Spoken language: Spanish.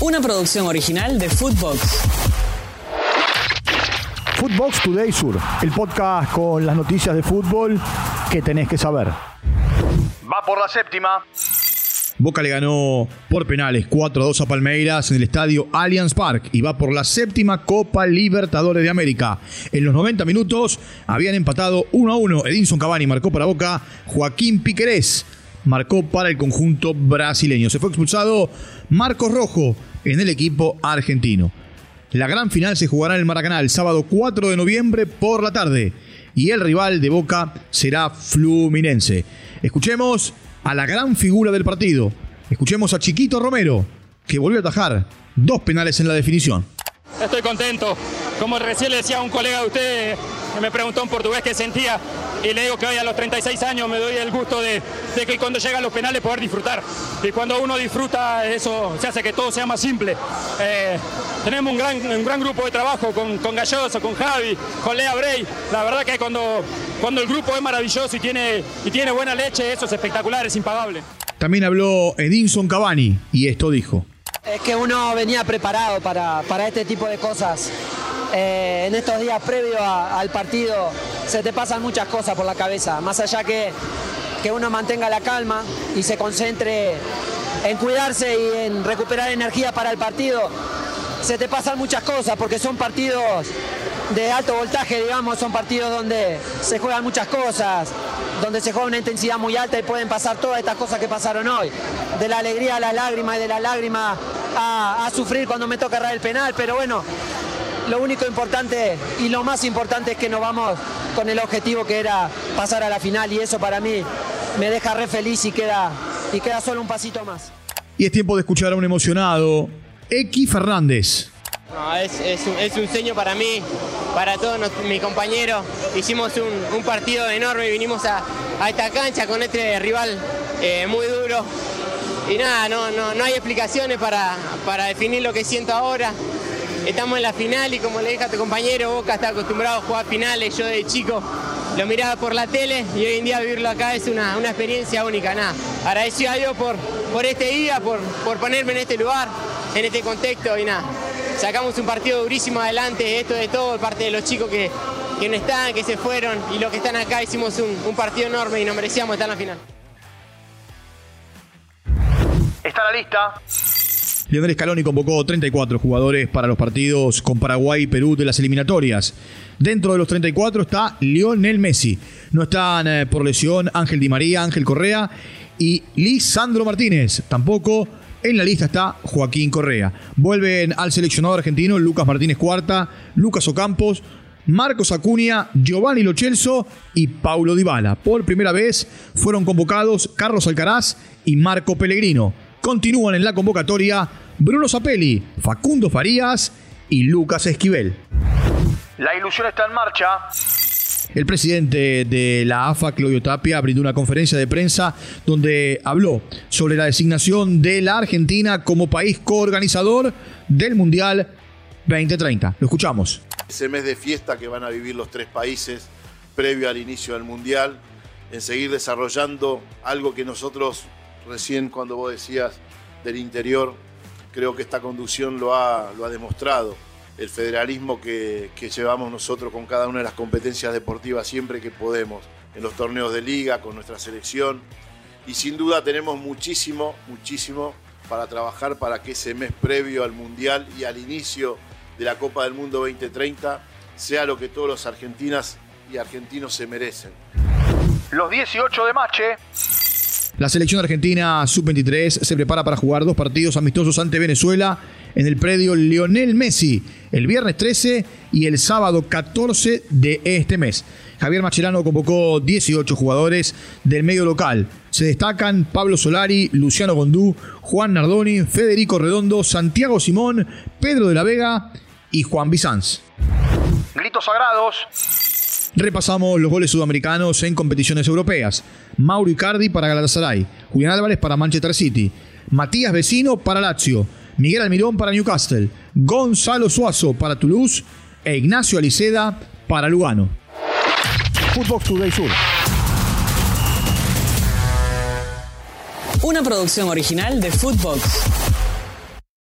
Una producción original de Footbox. Footbox Today Sur, el podcast con las noticias de fútbol que tenés que saber. Va por la séptima. Boca le ganó por penales 4 a 2 a Palmeiras en el estadio Allianz Park y va por la séptima Copa Libertadores de América. En los 90 minutos habían empatado 1 a 1. Edinson Cavani marcó para Boca, Joaquín Piquerés marcó para el conjunto brasileño. Se fue expulsado Marcos Rojo en el equipo argentino. La gran final se jugará en el Maracaná el sábado 4 de noviembre por la tarde y el rival de Boca será Fluminense. Escuchemos a la gran figura del partido. Escuchemos a Chiquito Romero, que volvió a atajar dos penales en la definición. Estoy contento. Como recién le decía un colega de usted, que me preguntó en portugués qué sentía, y le digo que hoy a los 36 años me doy el gusto de, que cuando llegan los penales poder disfrutar. Y cuando uno disfruta, eso se hace que todo sea más simple. Eh, tenemos un gran, un gran grupo de trabajo con, con Galloso, con Javi, con Lea Bray. La verdad que cuando, cuando el grupo es maravilloso y tiene, y tiene buena leche, eso es espectacular, es impagable. También habló Edinson Cavani y esto dijo. Es que uno venía preparado para, para este tipo de cosas. Eh, en estos días previos al partido se te pasan muchas cosas por la cabeza, más allá que, que uno mantenga la calma y se concentre en cuidarse y en recuperar energía para el partido, se te pasan muchas cosas porque son partidos de alto voltaje, digamos, son partidos donde se juegan muchas cosas, donde se juega una intensidad muy alta y pueden pasar todas estas cosas que pasaron hoy. De la alegría a la lágrima y de la lágrima a, a sufrir cuando me toca errar el penal, pero bueno, lo único importante y lo más importante es que nos vamos con el objetivo que era pasar a la final y eso para mí me deja re feliz y queda, y queda solo un pasito más. Y es tiempo de escuchar a un emocionado, X Fernández. es, un, sueño para mí, para todos mis compañeros. Hicimos un, partido enorme y vinimos a, esta cancha con este rival eh, muy duro. Y nada, no, no, no hay explicaciones para, para definir lo que siento ahora estamos en la final y como le dije a tu compañero, Boca está acostumbrado a jugar finales, yo de chico lo miraba por la tele y hoy en día vivirlo acá es una, experiencia única. Nada, agradecido a Dios por, por este día, por, por ponerme en este lugar, en este contexto y nada. Sacamos un partido durísimo adelante, esto de todo, parte de los chicos que, que no están, que se fueron y los que están acá hicimos un, un partido enorme y nos merecíamos estar en la final. Está la lista. Lionel Scaloni convocó 34 jugadores para los partidos con Paraguay y Perú de las eliminatorias. Dentro de los 34 está Lionel Messi. No están eh, por lesión Ángel Di María, Ángel Correa y Lisandro Martínez. Tampoco en la lista está Joaquín Correa. Vuelven al seleccionado argentino Lucas Martínez Cuarta, Lucas Ocampos, Marcos Acuña, Giovanni Lochelso y Paulo Dybala. Por primera vez fueron convocados Carlos Alcaraz y Marco Pellegrino. Continúan en la convocatoria Bruno Zapelli, Facundo Farías y Lucas Esquivel. La ilusión está en marcha. El presidente de la AFA, Claudio Tapia, brindó una conferencia de prensa donde habló sobre la designación de la Argentina como país coorganizador del Mundial 2030. Lo escuchamos. Ese mes de fiesta que van a vivir los tres países previo al inicio del Mundial, en seguir desarrollando algo que nosotros recién cuando vos decías del interior, creo que esta conducción lo ha, lo ha demostrado. El federalismo que, llevamos nosotros con cada una de las competencias deportivas siempre que podemos, en los torneos de liga, con nuestra selección. Y sin duda tenemos muchísimo, muchísimo para trabajar para que ese mes previo al Mundial y al inicio de la Copa del Mundo 2030 sea lo que todos los argentinas y argentinos se merecen. Los 18 de Mache la selección argentina sub-23 se prepara para jugar dos partidos amistosos ante Venezuela en el predio Lionel Messi el viernes 13 y el sábado 14 de este mes. Javier Macherano convocó 18 jugadores del medio local. Se destacan Pablo Solari, Luciano Gondú, Juan Nardoni, Federico Redondo, Santiago Simón, Pedro de la Vega y Juan Bizanz. Gritos sagrados. Repasamos los goles sudamericanos en competiciones europeas. Mauro Icardi para Galatasaray, Julián Álvarez para Manchester City, Matías Vecino para Lazio, Miguel Almirón para Newcastle, Gonzalo Suazo para Toulouse e Ignacio Aliceda para Lugano. Footbox Today Sur. Una producción original de Footbox.